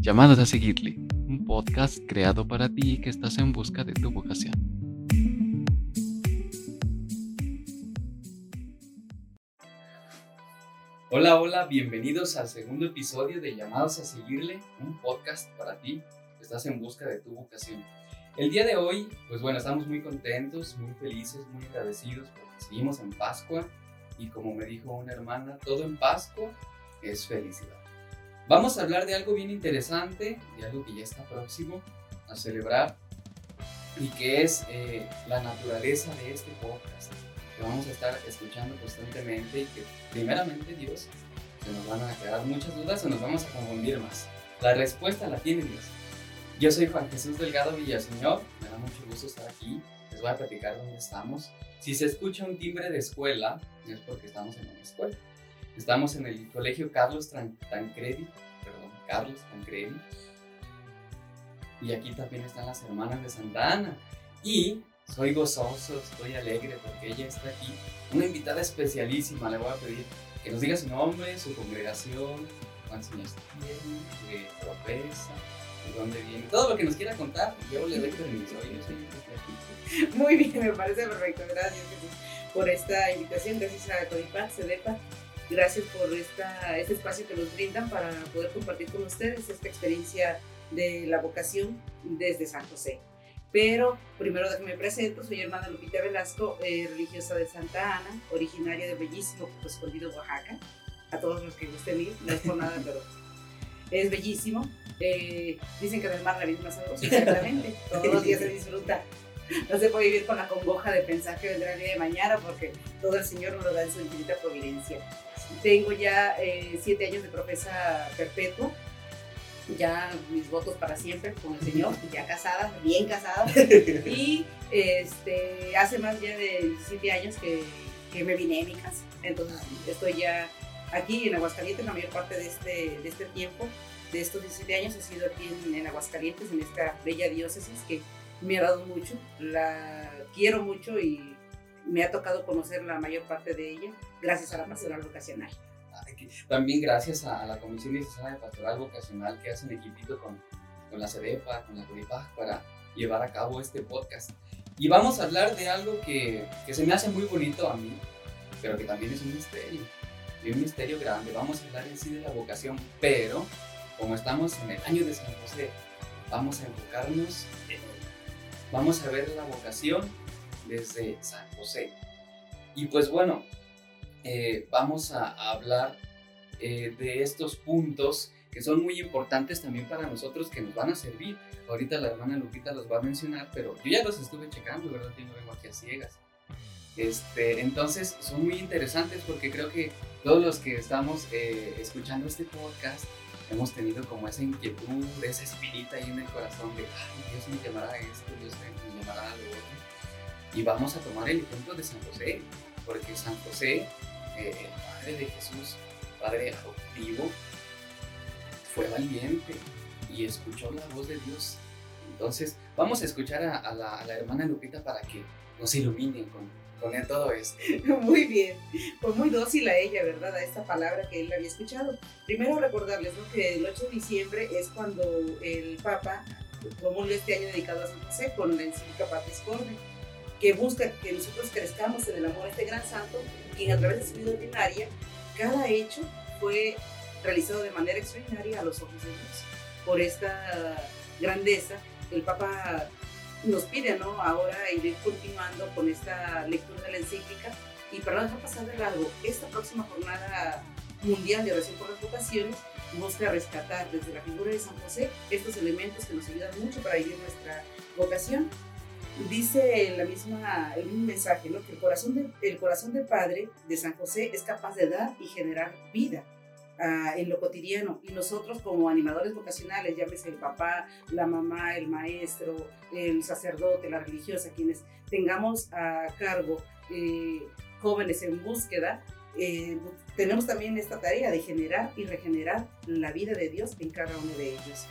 Llamados a seguirle, un podcast creado para ti que estás en busca de tu vocación. Hola, hola, bienvenidos al segundo episodio de Llamados a seguirle, un podcast para ti que estás en busca de tu vocación. El día de hoy, pues bueno, estamos muy contentos, muy felices, muy agradecidos porque seguimos en Pascua y como me dijo una hermana, todo en Pascua es felicidad. Vamos a hablar de algo bien interesante, de algo que ya está próximo a celebrar y que es eh, la naturaleza de este podcast que vamos a estar escuchando constantemente y que primeramente Dios se nos van a aclarar muchas dudas o nos vamos a confundir más. La respuesta la tiene Dios. Yo soy Juan Jesús Delgado Villaseñor, me da mucho gusto estar aquí, les voy a platicar dónde estamos. Si se escucha un timbre de escuela, es porque estamos en una escuela. Estamos en el Colegio Carlos Tancredi, perdón, Carlos Tancredi. Y aquí también están las hermanas de Santa Ana. Y soy gozoso, estoy alegre porque ella está aquí. Una invitada especialísima, le voy a pedir que nos diga su nombre, su congregación, cuántos años tiene, qué profesa, de dónde viene, todo lo que nos quiera contar. Yo le doy permiso, yo soy Muy bien, me parece perfecto. Gracias por esta invitación. Gracias a Codipac, CEDEPA Gracias por esta, este espacio que nos brindan para poder compartir con ustedes esta experiencia de la vocación desde San José. Pero primero déjenme presento, soy hermana Lupita Velasco, eh, religiosa de Santa Ana, originaria de bellísimo Puerto Escondido, Oaxaca. A todos los que gusten ir, no es por nada, pero es bellísimo. Eh, dicen que del mar la vida más sabrosa, exactamente. Todos los días se disfruta. No se puede vivir con la congoja de pensar que vendrá el día de mañana porque todo el Señor nos lo da en su infinita providencia. Tengo ya eh, siete años de profesa perpetua, ya mis votos para siempre con el Señor, ya casada, bien casada. Y este, hace más ya de siete años que, que, me vine a mi casa. Entonces estoy ya aquí en Aguascalientes la mayor parte de este, de este tiempo. De estos 17 años he sido aquí en, en Aguascalientes, en esta bella diócesis que me ha dado mucho, la quiero mucho y me ha tocado conocer la mayor parte de ella gracias a la pastoral vocacional. También gracias a la Comisión Diocesana de Pastoral Vocacional que hacen equipito con, con la CEDEPA, con la CURIPAG para llevar a cabo este podcast. Y vamos a hablar de algo que, que se me hace muy bonito a mí, pero que también es un misterio, y un misterio grande. Vamos a hablar en sí de la vocación, pero como estamos en el año de San José, vamos a enfocarnos en Vamos a ver la vocación desde San José. Y pues bueno, eh, vamos a, hablar eh, de estos puntos que son muy importantes también para nosotros, que nos van a servir. Ahorita la hermana Lupita los va a mencionar, pero yo ya los estuve checando, ¿verdad? Yo no vengo aquí a ciegas. Este, entonces son muy interesantes porque creo que todos los que estamos eh, escuchando este podcast hemos tenido como esa inquietud, esa espinita ahí en el corazón de, ay, Dios me llamará a esto, Dios me llamará a lo otro. Y vamos a tomar el ejemplo de San José, porque San José, eh, el padre de Jesús, padre adoptivo, fue valiente y escuchó la voz de Dios. Entonces, vamos a escuchar a, la, a la hermana Lupita para que nos iluminen con, con todo esto. Muy bien, fue muy dócil a ella, ¿verdad? A esta palabra que él había escuchado. Primero recordarles que el 8 de diciembre es cuando el Papa promulga este año dedicado a San José con la encíclica Patris Corde, que busca que nosotros crezcamos en el amor a este gran santo, quien a través de su vida ordinaria, cada hecho fue realizado de manera extraordinaria a los ojos de Dios. Por esta grandeza, el Papa nos pide, ¿no? Ahora ir continuando con esta lectura de la encíclica y para no dejar pasar de largo, esta próxima jornada mundial de oración por las vocaciones busca rescatar desde la figura de San José estos elementos que nos ayudan mucho para vivir nuestra vocación. Dice la misma, el mismo mensaje, ¿no? que el corazón, de, el corazón del Padre de San José es capaz de dar y generar vida en lo cotidiano. Y nosotros como animadores vocacionales, llámese el papá, la mamá, el maestro, el sacerdote, la religiosa, quienes tengamos a cargo eh, jóvenes en búsqueda, eh, tenemos también esta tarea de generar y regenerar la vida de Dios en cada uno de ellos.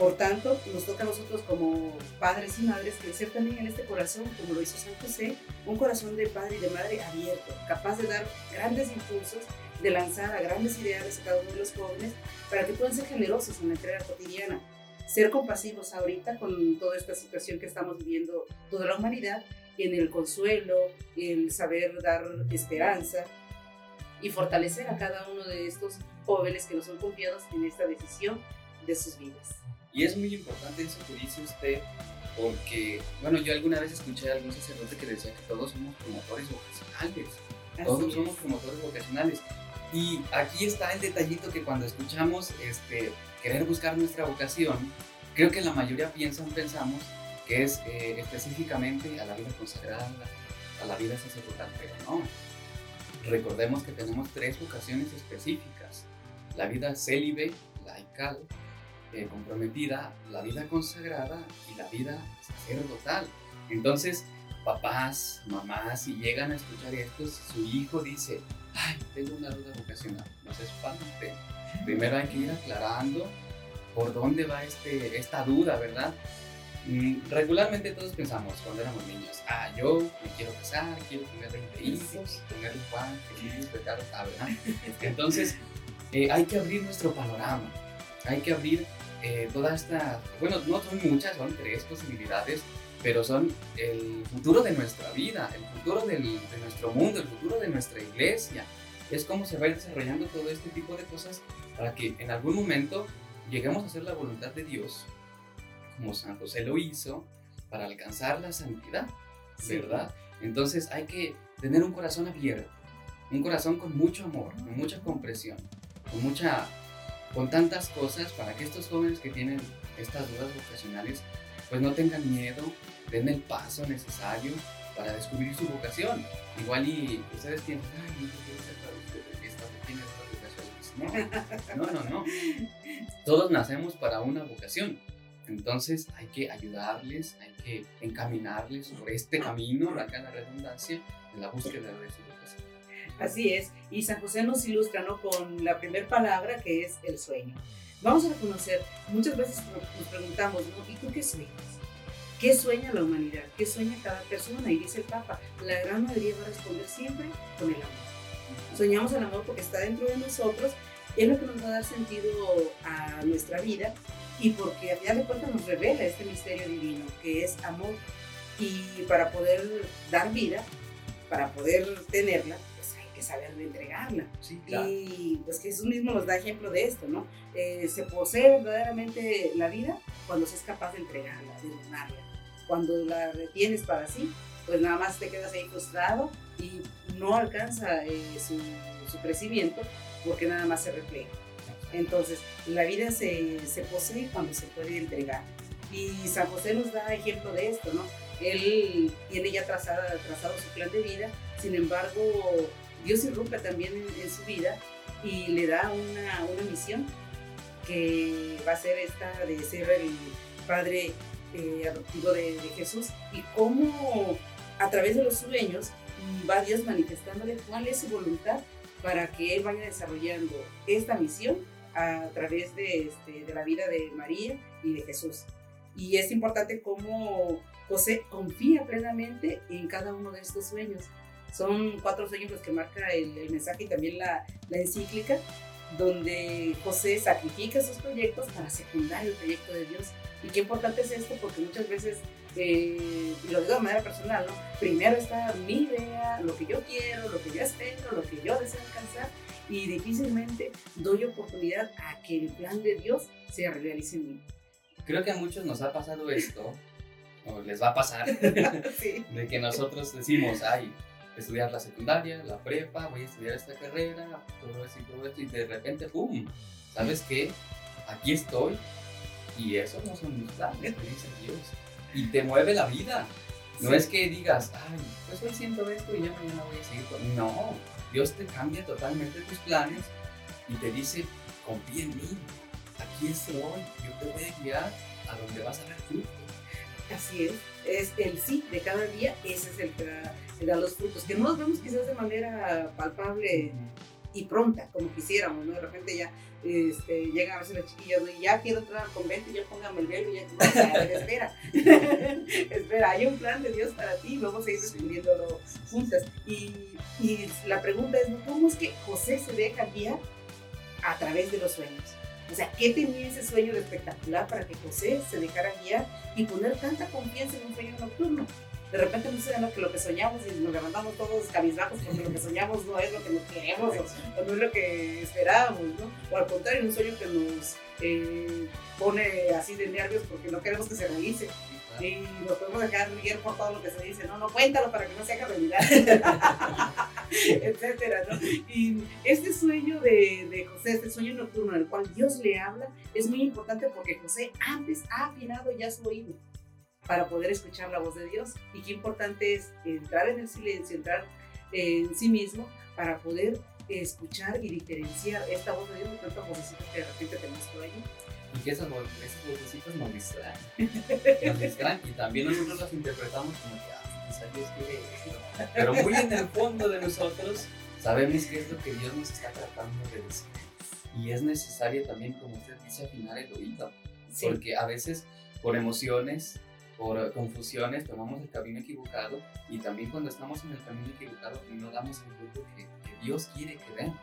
Por tanto, nos toca a nosotros como padres y madres crecer también en este corazón, como lo hizo San José, un corazón de padre y de madre abierto, capaz de dar grandes impulsos de lanzar a grandes ideales a cada uno de los jóvenes para que puedan ser generosos en la entrega cotidiana, ser compasivos ahorita con toda esta situación que estamos viviendo toda la humanidad, en el consuelo, el saber dar esperanza y fortalecer a cada uno de estos jóvenes que nos son confiados en esta decisión de sus vidas. Y es muy importante eso que dice usted, porque, bueno, yo alguna vez escuché a algún sacerdote que decía que todos somos promotores vocacionales. todos somos promotores vocacionales. Y aquí está el detallito que cuando escuchamos este, querer buscar nuestra vocación, creo que la mayoría piensan, pensamos que es eh, específicamente a la vida consagrada, a la vida sacerdotal, pero no. Recordemos que tenemos tres vocaciones específicas. La vida célibe, laical, eh, comprometida, la vida consagrada y la vida sacerdotal. Entonces, papás, mamás, si llegan a escuchar esto, si su hijo dice, ay, tengo una duda vocacional, no se espante. Primero hay que ir aclarando por dónde va este, esta duda, ¿verdad? Mm, regularmente todos pensamos cuando éramos niños, ah, yo me quiero casar, quiero tener 20 hijos, tener un Juan, feliz, pecar, ¿verdad? Entonces, eh, hay que abrir nuestro panorama, hay que abrir eh, toda esta, bueno, no son muchas, son tres posibilidades, pero son el futuro de nuestra vida, el futuro del, de nuestro mundo, el futuro de nuestra iglesia. Es como se va desarrollando todo este tipo de cosas para que en algún momento lleguemos a hacer la voluntad de Dios, como San José lo hizo, para alcanzar la santidad, ¿verdad? Entonces hay que tener un corazón abierto, un corazón con mucho amor, con mucha compresión, con mucha con tantas cosas para que estos jóvenes que tienen estas dudas vocacionales pues no tengan miedo, den el paso necesario para descubrir su vocación. Igual y ustedes tienen, ay, no quiero ser porque esta No, no, no, no. Todos nacemos para una vocación. Entonces hay que ayudarles, hay que encaminarles por este camino, acá la redundancia, en la búsqueda de su vocación. Así es, y San José nos ilustra ¿no? con la primera palabra que es el sueño. Vamos a reconocer, muchas veces nos preguntamos, ¿no? ¿y tú qué sueñas? ¿Qué sueña la humanidad? ¿Qué sueña cada persona? Y dice el Papa, la gran mayoría va a responder siempre con el amor. Soñamos el amor porque está dentro de nosotros, es lo que nos va a dar sentido a nuestra vida y porque a final de cuentas nos revela este misterio divino, que es amor. Y para poder dar vida, para poder tenerla, saber entregarla. Y pues Jesús mismo nos da ejemplo de esto, ¿no? Eh, se posee verdaderamente la vida cuando se es capaz de entregarla, de donarla. Cuando la retienes para sí, pues nada más te quedas ahí frustrado y no alcanza eh, su, su, crecimiento porque nada más se refleja. Entonces, la vida se, se posee cuando se puede entregar. Y San José nos da ejemplo de esto, ¿no? Él tiene ya trazado su plan de vida, sin embargo, Dios irrumpe también en, su vida y le da una, una, misión que va a ser esta de ser el padre eh, adoptivo de, Jesús y cómo a través de los sueños va Dios manifestándole cuál es su voluntad para que él vaya desarrollando esta misión a través de, este, de la vida de María y de Jesús. Y es importante cómo José confía plenamente en cada uno de estos sueños son cuatro sueños los que marca el, mensaje y también la, la, encíclica, donde José sacrifica sus proyectos para secundar el proyecto de Dios. Y qué importante es esto, porque muchas veces, eh, y lo digo de manera personal, ¿no? primero está mi idea, lo que yo quiero, lo que yo espero, lo que yo deseo alcanzar, y difícilmente doy oportunidad a que el plan de Dios se realice en mí. Creo que a muchos nos ha pasado esto, o les va a pasar, de que nosotros decimos, ay, estudiar la secundaria, la prepa, voy a estudiar esta carrera, todo eso y todo esto, y de repente, ¡pum! ¿Sabes qué? Aquí estoy, y eso no son mis planes, dice Dios. Y te mueve la vida. No es que digas, ay, pues hoy siento esto y ya mañana voy a seguir con. No, Dios te cambia totalmente tus planes y te dice, confía en mí, aquí estoy, yo te voy a guiar a donde vas a ver fruto. Así es, es el sí de cada día, ese es el que da, los frutos, que no los vemos quizás de manera palpable y pronta, como quisiéramos, ¿no? De repente ya este, llegan a veces las chiquillas, y ya quiero entrar al convento, ya póngame el velo, ya, ya espera, espera, hay un plan de Dios para ti, vamos a ir descubriéndolo juntas. Y, y la pregunta es, ¿cómo es que José se deja guiar a través de los sueños? O sea, ¿qué tenía ese sueño espectacular para que José se dejara guiar y poner tanta confianza en un sueño nocturno? De repente no sé lo que, lo que soñamos y nos levantamos todos cabizbajos porque lo que soñamos no es lo que nos queremos o, no es lo que esperábamos, ¿no? O al contrario, un sueño que nos eh, pone así de nervios porque no queremos que se realice. Y nos podemos dejar guiar por todo lo que se dice, no, no, cuéntalo para que no se haga realidad, etcétera, ¿no? Y este sueño de, de, José, este sueño nocturno en el cual Dios le habla, es muy importante porque José antes ha afinado ya su oído para poder escuchar la voz de Dios. Y qué importante es entrar en el silencio, entrar en sí mismo para poder escuchar y diferenciar esta voz de Dios de tantas vocecitas que de repente tenemos por ahí. Y que esas, esas vocecitas nos distraen. nos distraen y también nosotros las interpretamos como que, ah, Dios quiere Pero muy en el fondo de nosotros sabemos qué es lo que Dios nos está tratando de decir. Y es necesario también, como usted dice, afinar el oído. Porque a veces por emociones por confusiones tomamos el camino equivocado y también cuando estamos en el camino equivocado no damos el fruto que, Dios quiere que demos.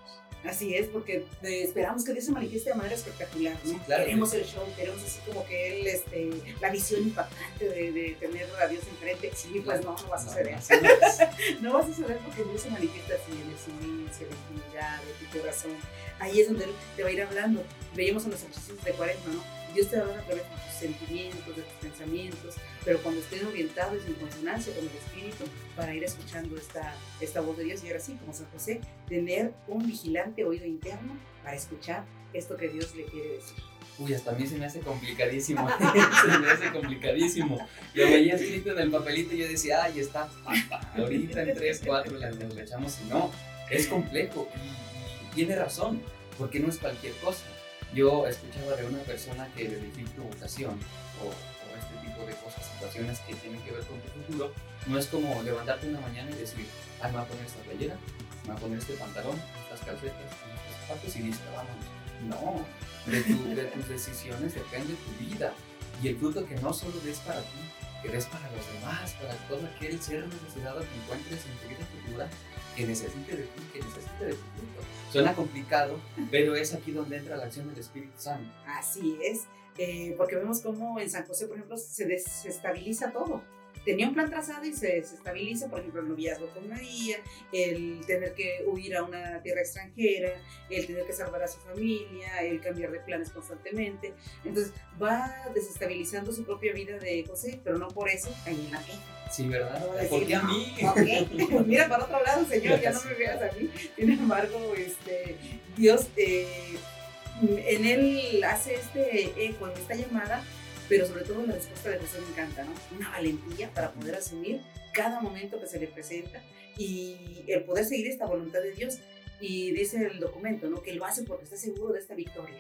Así es, porque eh, esperamos que Dios se manifieste de manera espectacular, ¿no? queremos el show, queremos así como que él, este, la visión impactante de, de tener a Dios enfrente. Sí, pues no, no va a suceder. No, va a suceder porque Dios se manifiesta así en el silencio, en la intimidad, en tu corazón. Ahí es donde Él te va a ir hablando. Veíamos en los ejercicios de 40, ¿no? Dios te va a través de tus sentimientos, de tus pensamientos, pero cuando estén orientados en consonancia con el Espíritu, para ir escuchando esta, esta voz de Dios. Y ahora sí, como San José, tener un vigilante oído interno para escuchar esto que Dios le quiere decir. Uy, hasta a mí se me hace complicadísimo. se me hace complicadísimo. Lo veía escrito en el papelito y yo decía, ay, está, ahorita en tres, cuatro le echamos y no. Es complejo y tiene razón, porque no es cualquier cosa yo escuchaba de una persona que elegir tu vocación o, este tipo de cosas, situaciones que tienen que ver con tu futuro, no es como levantarte una mañana y decir, ay, me voy a poner esta playera, me voy a poner este pantalón, estas calcetas, estos zapatos y listo, vamos. No, de, tus decisiones depende tu vida y el fruto que no solo des para ti, que des para los demás, para todo aquel ser necesitado que encuentres en tu vida futura, que necesite de ti, que necesite de tu fruto. Suena complicado, pero es aquí donde entra la acción del Espíritu Santo. Así es, eh, porque vemos cómo en San José, por ejemplo, se desestabiliza todo tenía un plan trazado y se desestabiliza, por ejemplo, el noviazgo con María, el tener que huir a una tierra extranjera, el tener que salvar a su familia, el cambiar de planes constantemente. Entonces va desestabilizando su propia vida de José, pero no por eso cae en la fe. Sí, ¿verdad? Porque a mí. Mira, para otro lado, Señor, ya no me veas a mí. Sin embargo, este, Dios eh, en él hace este eco, en esta llamada, pero sobre todo la respuesta de José me encanta, ¿no? Una valentía para poder asumir cada momento que se le presenta y el poder seguir esta voluntad de Dios. Y dice el documento, ¿no? Que lo hace porque está seguro de esta victoria,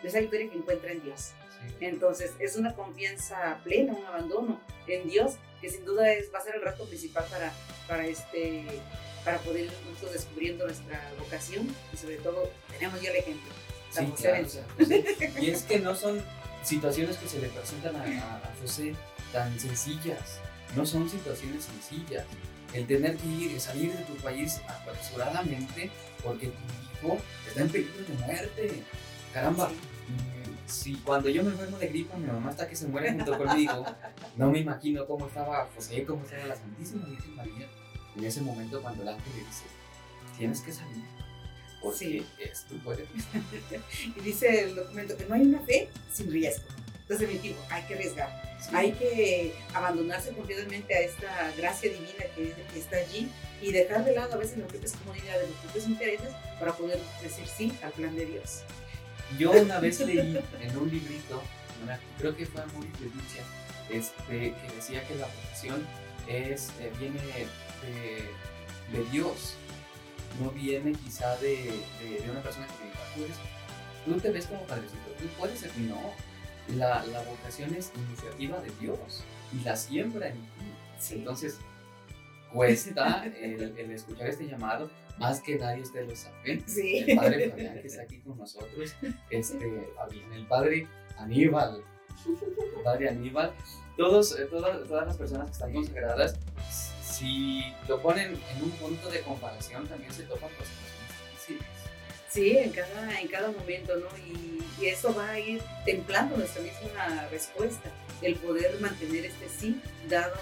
de esa victoria que encuentra en Dios. Entonces, es una confianza plena, un abandono en Dios, que sin duda es, va a ser el reto principal para, para, este, para poder ir nosotros descubriendo nuestra vocación y sobre todo tenemos ya el ejemplo. Sí, Y es que no son situaciones que se le presentan a, José tan sencillas. No son situaciones sencillas. El tener que ir, salir de tu país apresuradamente porque tu hijo está en peligro de muerte. Caramba, mm, si cuando yo me enfermo de gripa, mi mamá está que se muere junto conmigo, no me imagino cómo estaba José, cómo estaba la Santísima Virgen María en ese momento cuando el ángel le dice, tienes que salir porque sí. es tu poder. y dice el documento que no hay una fe sin riesgo. Entonces, definitivo, hay que arriesgar. Hay que abandonarse completamente a esta gracia divina que, que, está allí y dejar de lado a veces lo que es comodidad de los propios intereses para poder decir sí al plan de Dios. Yo una vez leí en un librito, creo que fue muy de este, que decía que la vocación es, eh, viene de, de Dios, no viene quizá de, de, una persona que diga, tú, eres, tú te ves como padrecito, tú puedes ser. No, la, la vocación es iniciativa de Dios y la siembra en ti. Entonces, cuesta el, el, escuchar este llamado, más que nadie ustedes lo saben. Sí. El padre Fabián que está aquí con nosotros, este, Fabián, el padre Aníbal, el padre Aníbal, todos, eh, todas, todas las personas que están consagradas, si lo ponen en un punto de comparación, también se topan con situaciones difíciles. Sí, en cada, en cada momento, ¿no? Y, y eso va a ir templando nuestra misma respuesta, el poder mantener este sí dado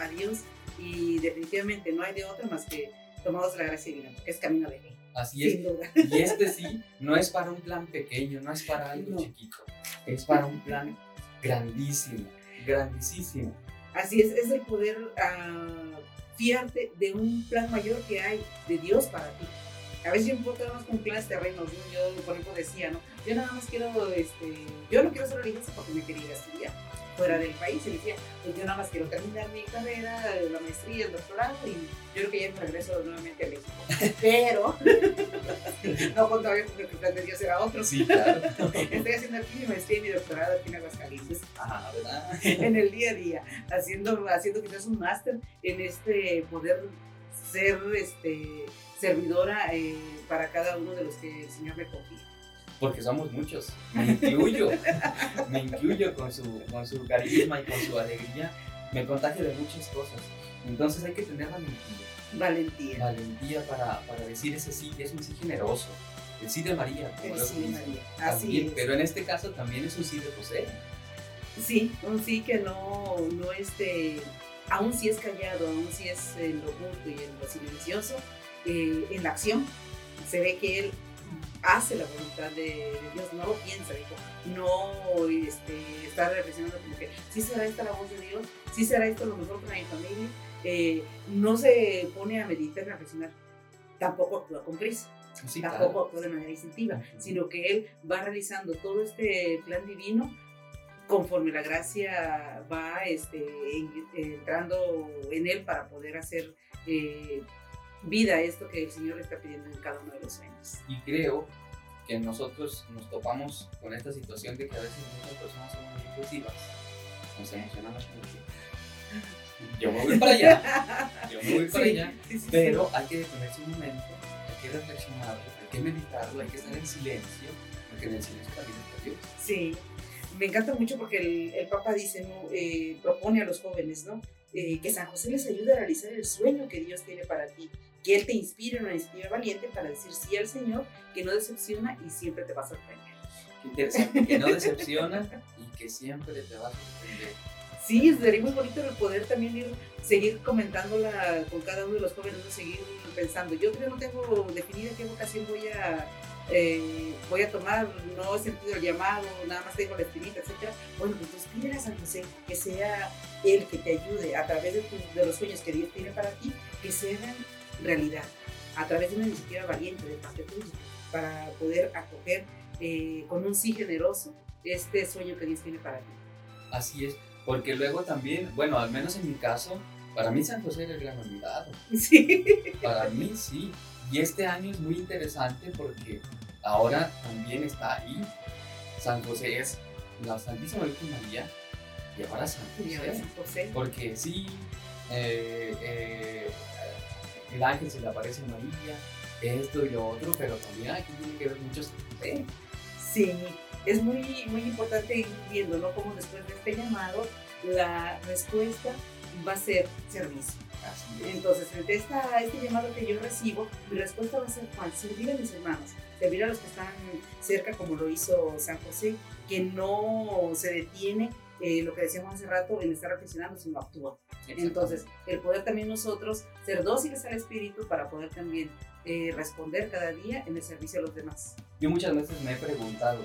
a Dios y definitivamente no hay de otra más que tomados la gracia divina, porque es camino de ley, Así es. sin duda. Y este sí no es para un plan pequeño, no es para algo No. chiquito, es para un plan grandísimo, grandísimo. Así es, es el poder ah, fiarte de un plan mayor que hay de Dios para ti. A veces yo más con planes terrenos, ¿no? Yo, por ejemplo, decía, ¿no? Yo nada más quiero, este, yo no quiero ser religiosa porque me quería estudiar fuera del país. Y decía, pues yo nada más quiero terminar mi carrera, la maestría, el doctorado, y yo creo que ya me regreso nuevamente a México. Pero, no contaba yo porque el plan de Dios era otro. Sí, claro. Estoy haciendo aquí mi maestría y mi doctorado aquí en Aguascalientes Ah, ¿verdad? en el día a día, haciendo, haciendo quizás un máster en este poder ser este, servidora eh, para cada uno de los que el Señor me confía. Porque somos muchos. Me incluyo. Me incluyo con su, con su carisma y con su alegría. Me contagio de muchas cosas. Entonces hay que tener valentía. Valentía. Valentía para, para decir ese sí, que es un sí generoso. El sí de María. como El lo sí de dice. María. Así También, es. Pero en este caso también es un sí de José. Sí, un sí que no, no este, aún si es callado, aún si es en lo oculto y en lo silencioso, eh, en la acción se ve que él hace la voluntad de, de Dios, no lo piensa, dijo, no este, está reflexionando como que sí será esta la voz de Dios, sí será esto lo mejor para mi familia, eh, no se pone a meditar, a reflexionar, tampoco actúa con prisa Sí, tampoco actúa de manera instintiva, sino que él va realizando todo este plan divino conforme la gracia va este, en- entrando en él para poder hacer eh, vida esto que el Señor le está pidiendo en cada uno de los sueños. Y creo que nosotros nos topamos con esta situación de que a veces muchas personas son muy impulsivas. Nos emocionamos mucho. Yo me voy para allá, yo me voy para Sí, allá. sí, sí. Pero hay que detenerse un momento, hay que reflexionarlo, hay que meditarlo, hay que estar en silencio, porque en el silencio también está Dios. Sí, me encanta mucho porque el, el Papa dice, ¿no? Eh, propone a los jóvenes, ¿no? Eh, que San José les ayude a realizar el sueño que Dios tiene para ti, que Él te inspire una iniciativa valiente para decir sí al Señor, que no decepciona y siempre te va a sorprender. Qué interesante, que no decepciona y que siempre te va a sorprender. Sí, sería muy bonito el poder también ir, seguir comentándola con cada uno de los jóvenes, seguir pensando. Yo todavía no tengo definida qué vocación voy a, eh, voy a tomar, no he sentido el llamado, nada más tengo la espinita, etc. Bueno, pues entonces pídele a San José que sea Él que te ayude a través de, tu- de los sueños que Dios tiene para ti, que se hagan realidad, a través de una iniciativa valiente de parte tuya, para poder acoger eh, con un sí generoso este sueño que Dios tiene para ti. Así es, porque luego también, bueno, al menos en mi caso, para mí San José era el gran olvidado. Sí. Para mí sí. Y este año es muy interesante porque ahora también está ahí. San José es la Santísima Virgen María y ahora San José. Porque sí, eh, eh, el ángel se le aparece a María, esto y lo otro, pero también aquí tiene que ver mucho San José. Sí, es muy, muy importante ir viendo, ¿no? Cómo después de este llamado, la respuesta va a ser servicio. Así es. Entonces, frente a este llamado que yo recibo, mi respuesta va a ser cuál? Servir a mis hermanos, servir a los que están cerca, como lo hizo San José, que no se detiene, eh, lo que decíamos hace rato, en estar reflexionando, sino actúa. Entonces, el poder también nosotros ser dóciles al Espíritu para poder también eh, responder cada día en el servicio a los demás. Yo muchas veces me he preguntado,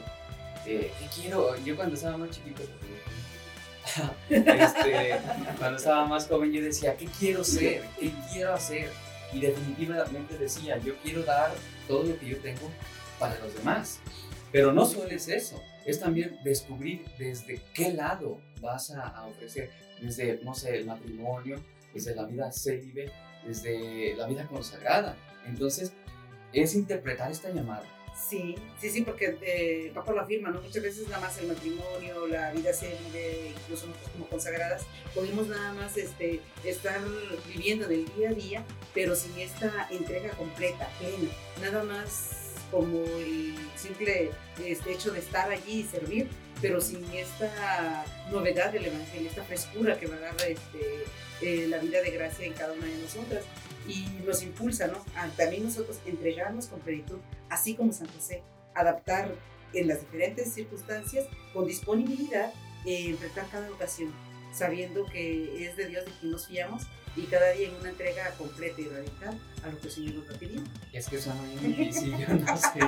eh, ¿qué quiero? Yo cuando estaba más chiquito, este, cuando estaba más joven, yo decía, ¿qué quiero ser? ¿Qué quiero hacer? Y definitivamente decía, yo quiero dar todo lo que yo tengo para los demás. Pero no solo es eso, es también descubrir desde qué lado vas a, a ofrecer, desde, no sé, el matrimonio, desde la vida célibe, desde la vida consagrada. Entonces, es interpretar esta llamada Sí, sí, sí, porque eh, papá lo afirma, ¿no? Muchas veces nada más el matrimonio, la vida vive, incluso nosotros como consagradas, podemos nada más este, estar viviendo del día a día, pero sin esta entrega completa, plena, nada más como el simple este, hecho de estar allí y servir, pero sin esta novedad del Evangelio, esta frescura que va a dar este, eh, la vida de gracia en cada una de nosotras y nos impulsa, ¿no? A también nosotros entregarnos con plenitud, así como San José, adaptar en las diferentes circunstancias con disponibilidad, eh, enfrentar cada ocasión, sabiendo que es de Dios de quien nos fiamos y cada día en una entrega completa y radical a lo que el Señor nos va pidiendo. Es que suena bien difícil, yo no sé,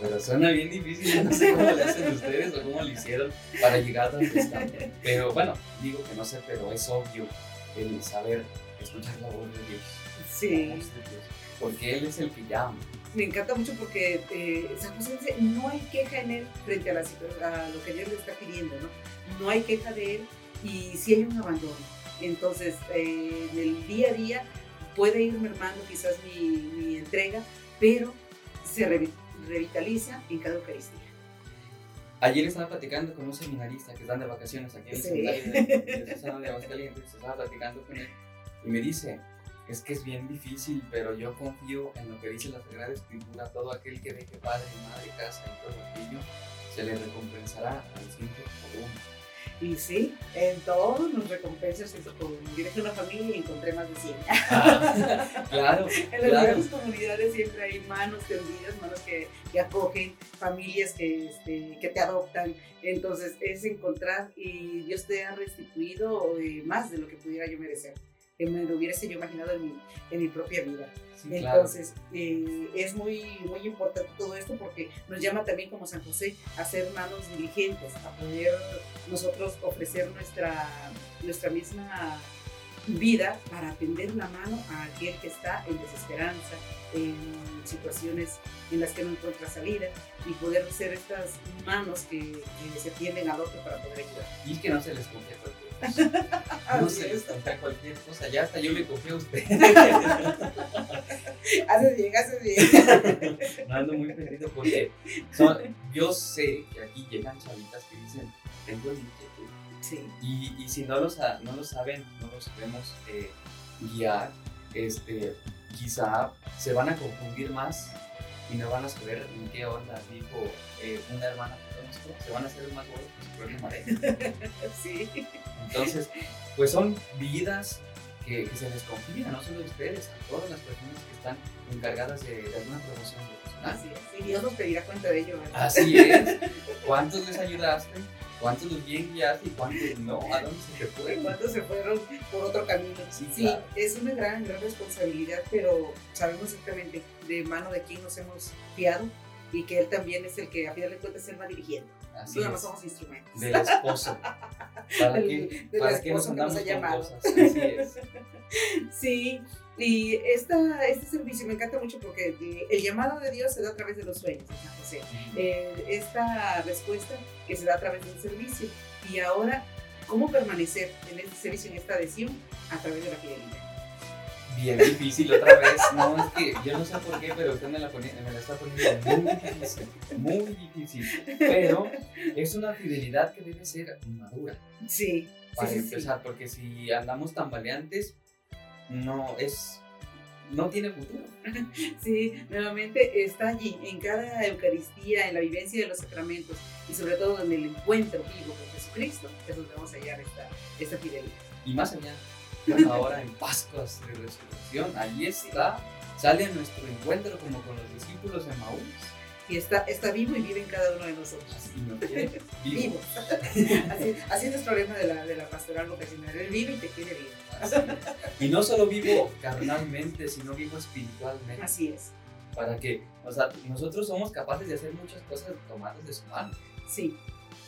pero suena bien difícil, yo no sé cómo le hacen ustedes o cómo lo hicieron para llegar a donde están. Pero bueno, digo que no sé, pero es obvio el saber escuchar la voz de Dios. Sí. La voz de Dios, porque Él es el que llama. Me encanta mucho porque eh, San José dice, no hay queja en él frente a, la, a lo que Dios le está pidiendo, ¿no? No hay queja de él y sí hay un abandono. Entonces, eh, en el día a día puede ir mermando quizás mi, mi entrega, pero se revi- revitaliza en cada Eucaristía. Ayer estaba platicando con un seminarista que están de vacaciones aquí en el Sí. seminario de, de Susana de Aguascalientes. Estaba platicando con él y me dice: Es que es bien difícil, pero yo confío en lo que dice la Sagrada Escritura. Todo aquel que deje padre, madre, casa y todo aquello se le recompensará al ciento por uno. Y sí, en todo nos recompensa eso diré que una familia y encontré más de 100. Ah, claro, En las claro. diversas comunidades siempre hay manos tendidas, manos que, que acogen, familias que, este, que te adoptan. Entonces es encontrar y Dios te ha restituido eh, más de lo que pudiera yo merecer, que me lo hubiese yo imaginado en mi, en mi propia vida. Sí, claro. Entonces eh, es muy, muy importante todo esto porque nos llama también como San José a ser manos diligentes, a poder nosotros ofrecer nuestra, nuestra misma vida para tender la mano a aquel que está en desesperanza, en situaciones en las que no encuentra salida y poder ser estas manos que, que se tienden al otro para poder ayudar. Y es que no se les confía cualquier. No Así se les es. confía cualquier cosa. Ya hasta yo le confío a usted. Haces bien, haces bien. No ando muy perdido porque son- yo sé que aquí llegan chavitas que dicen, tengo el inquietud. Sí, Y, y si no lo, sa- no lo saben, no lo sabemos eh, guiar, este, quizá se van a confundir más y no van a saber en qué onda dijo eh, una hermana se van a hacer más gordos problema de sí. Entonces, pues son vidas que, que se les confían, no solo a ustedes, a todas las personas que están encargadas de, de alguna promoción profesional. Así es. Y Dios nos pedirá cuenta de ello, ¿verdad? Así es. ¿Cuántos les ayudaste? ¿Cuántos los bien guiaste y cuántos no? ¿A dónde se te fue? ¿Cuántos se fueron por otro camino? Sí, Sí, claro. es una gran, gran responsabilidad, pero sabemos exactamente de mano de quién nos hemos fiado y que Él también es el que a final de cuentas Él va dirigiendo. Así es. somos instrumentos. Del esposo. ¿Para Del- del para qué nos esposo que nos andamos ha llamado. Así es. Sí, y esta, este servicio me encanta mucho porque eh, el llamado de Dios se da a través de los sueños, San José. Eh, esta respuesta que se da a través del servicio. Y ahora, ¿cómo permanecer en este servicio, en esta adhesión? A través de la fidelidad. Bien difícil otra vez. No, es que yo no sé por qué, pero usted me la, pone- me la está poniendo muy difícil. Muy difícil. Pero es una fidelidad que debe ser madura. Sí, para sí, sí, sí. empezar, porque si andamos tan valientes, no es, no tiene futuro. Sí, nuevamente está allí, en cada Eucaristía, en la vivencia de los sacramentos y sobre todo en el encuentro vivo con Jesucristo, es donde vamos a hallar esta, esta fidelidad. Y más allá, ahora en Pascuas de Resurrección, allí está, sale nuestro encuentro como con los discípulos de Maús. Y está, está vivo y vive en cada uno de nosotros. Quiere Vivo. vivos. Así, así es el problema de la, de la pastoral vocacional. Él vive y te quiere vivo. Y no solo vivo carnalmente, sino vivo espiritualmente. Así es. Para que, o sea, nosotros somos capaces de hacer muchas cosas tomadas de su mano. Sí,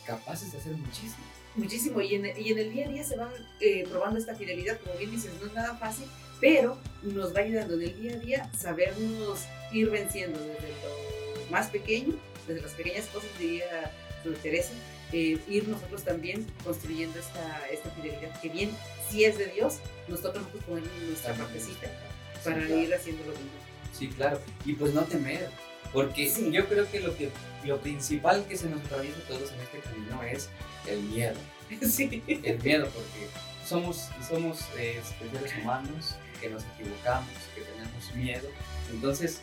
Capaces de hacer muchísimo. Muchísimo. Y en, y en el día a día se va eh, probando esta fidelidad. Como bien dices, no es nada fácil, pero nos va ayudando en el día a día sabernos ir venciendo desde lo más pequeño, desde las pequeñas cosas, diría Teresa, eh, ir nosotros también construyendo esta, esta fidelidad que bien, si es de Dios, nos nosotros poner nuestra partecita para Sí, ir haciéndolo mismo. Sí, claro. Y pues no temer, Porque Sí. yo creo que lo, que lo principal que se nos atraviesa a todos en este camino es el miedo. Sí. El miedo, porque somos, somos este, seres humanos que nos equivocamos, que tenemos miedo. Entonces,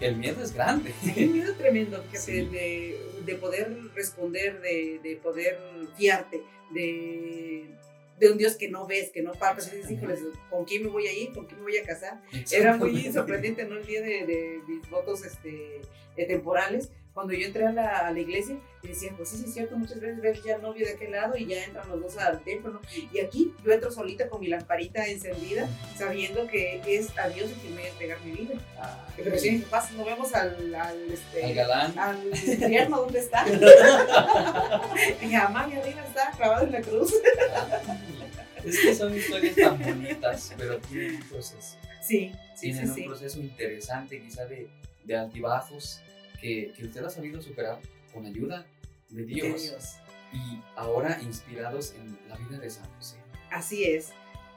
el miedo es grande. Un miedo tremendo, Sí. de, de poder responder, de, de poder fiarte, de, de un Dios que no ves, que no palpas. Y dices, híjoles, ¿con quién me voy a ir? ¿Con quién me voy a casar? Era muy sorprendente, ¿no? El día de, de mis votos este, eh, temporales, cuando yo entré a la, a la iglesia y decían, pues sí, sí, es cierto, muchas veces ves ya novio de aquel lado y ya entran los dos al templo, ¿no? Y aquí yo entro solita con mi lamparita encendida, sabiendo que es a Dios el que me va a entregar mi vida. Ah, Y me decían mis papás, no vemos al, al, este, Al galán. al infierno, ¿dónde está? Mi mamá, mi arriba está clavado en la cruz. Es que son historias tan bonitas, pero tienen un proceso. Sí, Tienen sí, un proceso interesante, quizá de, de altibajos, que, que usted ha sabido superar con ayuda de De Dios. Y ahora inspirados en la vida de San José. Así es.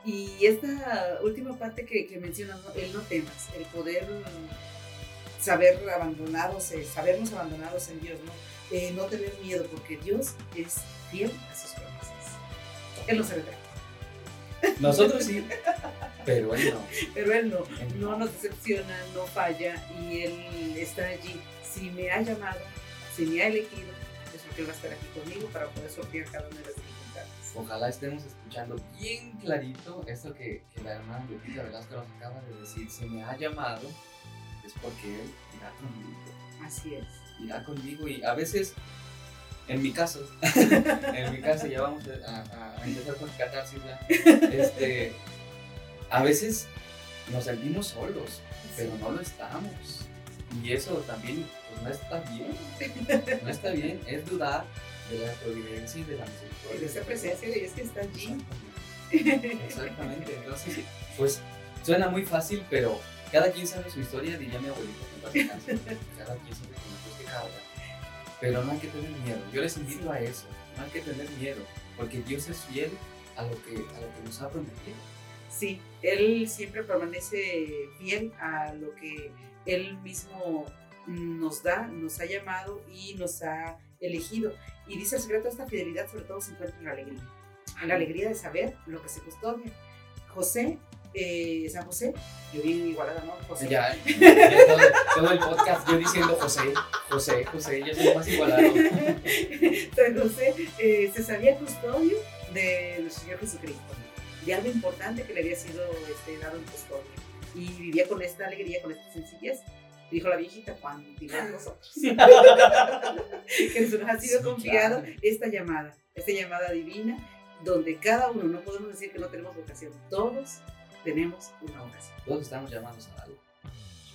Y esta última parte que, que mencionas, ¿no? el no temas, el poder saber abandonados, eh, sabernos abandonados en Dios, ¿no? Eh, no tener miedo, porque Dios es fiel a sus promesas. Él no se retrata, Nosotros sí, pero él no. pero Él no, Él no nos decepciona, no falla y Él está allí. Si me ha llamado, si me ha elegido, es porque Él va a estar aquí conmigo para poder sortear cada una de las dificultades. Ojalá estemos escuchando bien clarito esto que, que la hermana Lupita Velasco nos acaba de decir. Si me ha llamado, es porque Él irá conmigo. Así es. irá conmigo y a veces, en mi caso, en mi caso ya vamos a, a- a empezar con catarsis, este, a veces nos sentimos solos, pero no lo estamos. Y eso también pues, no está bien, no está bien, es dudar de la providencia y de la misericordia. En esa presencia de Dios que está allí. Exactamente. Exactamente, entonces, pues suena muy fácil, pero cada quien sabe su historia, diría mi abuelita, cada quien sabe la cruz que carga. Pero no hay que tener miedo, yo les invito a eso, no hay que tener miedo, porque Dios es fiel a lo que, a lo que nos ha prometido. Sí, Él siempre permanece fiel a lo que Él mismo nos da, nos ha llamado y nos ha elegido. Y dice el secreto de esta fidelidad sobre todo se encuentra en la alegría. En la alegría de saber lo que se custodia. José, eh, San José, yo vi igualada, ¿no? José. Ya, ya todo, todo el podcast yo diciendo José, José, José, yo soy más igualado. San José eh, se sabía custodio de nuestro Señor Jesucristo, de algo importante que le había sido este, dado en custodia. Y vivía con esta alegría, con esta sencillez. Dijo la viejita, cuando nosotros. que nos ha sido Sí, confiado claro. esta llamada, esta llamada divina, donde cada uno, no podemos decir que no tenemos vocación, todos tenemos una vocación. Todos estamos llamados a algo,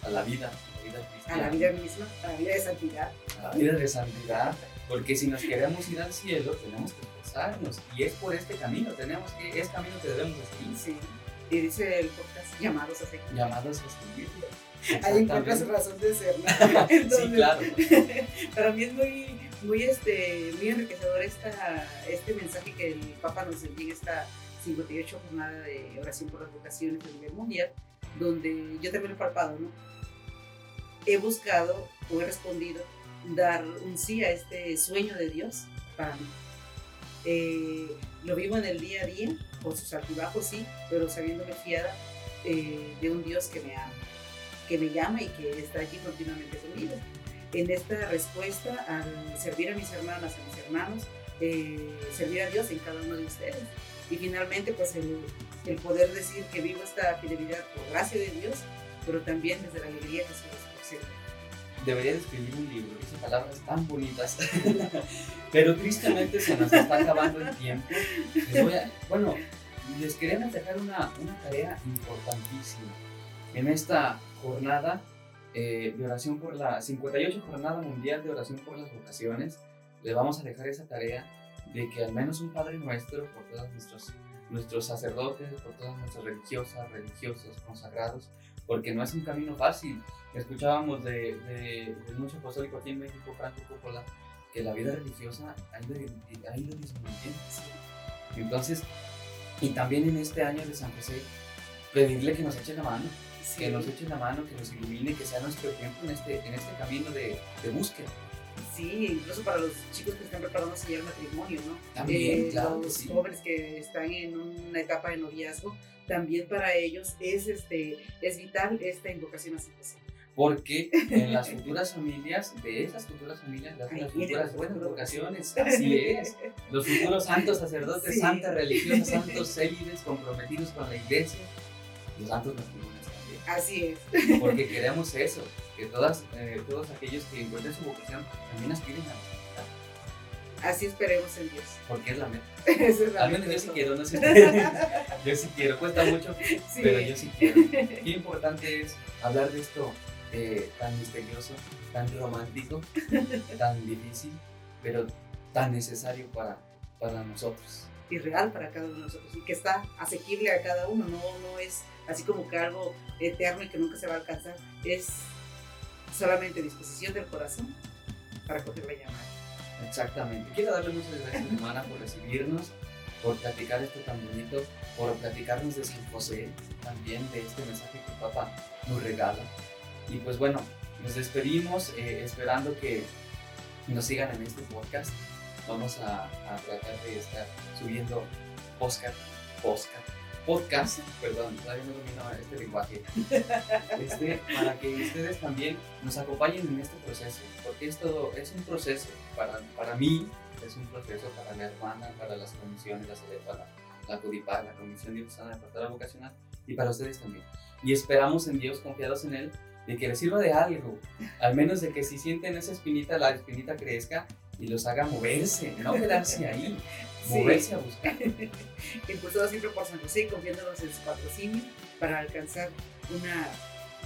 a la vida, a la vida A cristiana. la vida misma, a la vida de santidad. a la vida de santidad, porque si nos queremos ir al cielo, tenemos que esforzarnos, y es por este camino, tenemos que, es camino que debemos de seguir, Sí. Y dice el podcast, llamados a seguir. llamados a seguirlo. Ahí encuentras su razón de ser. ¿no? Sí, claro. Para mí es muy, muy, este, muy enriquecedor esta, este mensaje que el Papa nos envía en esta 58 jornada de oración por las vocaciones a nivel mundial, donde yo también he palpado, ¿no? He buscado o he respondido dar un sí a este sueño de Dios para mí. Eh, lo vivo en el día a día, con sus altibajos, sí, pero sabiéndome fiada eh, de un Dios que me ama, que me llama y que está allí continuamente conmigo en esta respuesta al servir a mis hermanas, a mis hermanos, eh, servir a Dios en cada uno de ustedes. Y finalmente, pues el, el poder decir que vivo esta fidelidad por gracia de Dios, pero también desde la alegría que se nos procede. Debería de escribir un libro, dice palabras tan bonitas, pero tristemente se nos está acabando el tiempo. Les voy a- bueno, les queremos dejar una, una tarea importantísima. En esta jornada eh, de oración por la 58 Jornada Mundial de Oración por las Vocaciones, le vamos a dejar esa tarea de que al menos un Padre Nuestro por todos nuestros, nuestros sacerdotes, por todas nuestras religiosas, religiosos, consagrados, porque no es un camino fácil. Escuchábamos de, de, del mucho apostólico aquí en México, Franco Coppola, que la vida religiosa ha ido, ha ido disminuyendo. Entonces, y también en este año de San José, pedirle que nos eche la mano, que nos eche la mano, que nos ilumine, que sea nuestro ejemplo en este, en este camino de, de búsqueda. Sí, incluso para los chicos que están preparándose ya el matrimonio, ¿no? También, Eh, claro los sí. jóvenes que están en una etapa de noviazgo, también para ellos es, este, es vital esta invocación a San José. Porque en las futuras familias, de esas futuras familias, las futuras buenas vocaciones. Así es. Los futuros santos sacerdotes, Sí. santas religiosas, santos célibes comprometidos con la iglesia. Los santos matrimonios. Así es. Porque queremos eso, que todas, eh, todos aquellos que encuentren su vocación también aspiren a la Así esperemos en Dios. porque es la meta. Esa es la Al menos yo sí quiero, no sé. Yo sí quiero, cuesta mucho, Sí. pero yo sí quiero. Qué importante es hablar de esto eh, tan misterioso, tan romántico, tan difícil, pero tan necesario para, para nosotros. y real para cada uno de nosotros y que está asequible a cada uno, no, no es así como que algo eterno y que nunca se va a alcanzar, es solamente disposición del corazón para coger la llamada. Exactamente. Quiero darle muchas gracias, hermana, por recibirnos, por platicar esto tan bonito, por platicarnos de San José, también de este mensaje que el Papa nos regala. Y pues bueno, nos despedimos eh, esperando que nos sigan en este podcast. Vamos a, tratar de estar subiendo podcast, podcast, podcast, perdón, todavía no domino este lenguaje, este, para que ustedes también nos acompañen en este proceso, porque esto es un proceso para, para mí, es un proceso para la hermana, para las comisiones, la CEDEPA, la, CODIPA, la Comisión Diocesana de Pastoral Vocacional, y para ustedes también. Y esperamos en Dios, confiados en Él, de que les sirva de algo, al menos de que si sienten esa espinita, la espinita crezca y los haga moverse, no quedarse ahí, Sí. moverse a buscar. Impulsado siempre por San José y confiándonos en su patrocinio para alcanzar una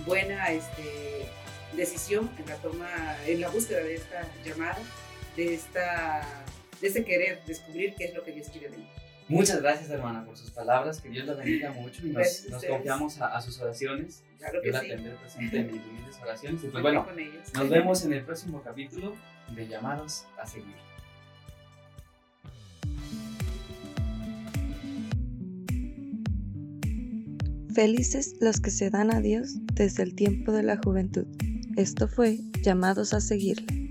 buena este, decisión en la toma, en la búsqueda de esta llamada, de esta de ese querer descubrir qué es lo que Dios quiere de mí. Muchas gracias, hermana, por sus palabras. Que Dios la bendiga mucho y nos, confiamos a, a sus oraciones. Claro que Yo la sí. tendré presente en mis humildes oraciones. Y pues bueno, nos vemos en el próximo capítulo de Llamados a Seguir. Felices los que se dan a Dios desde el tiempo de la juventud. Esto fue llamados a seguirle.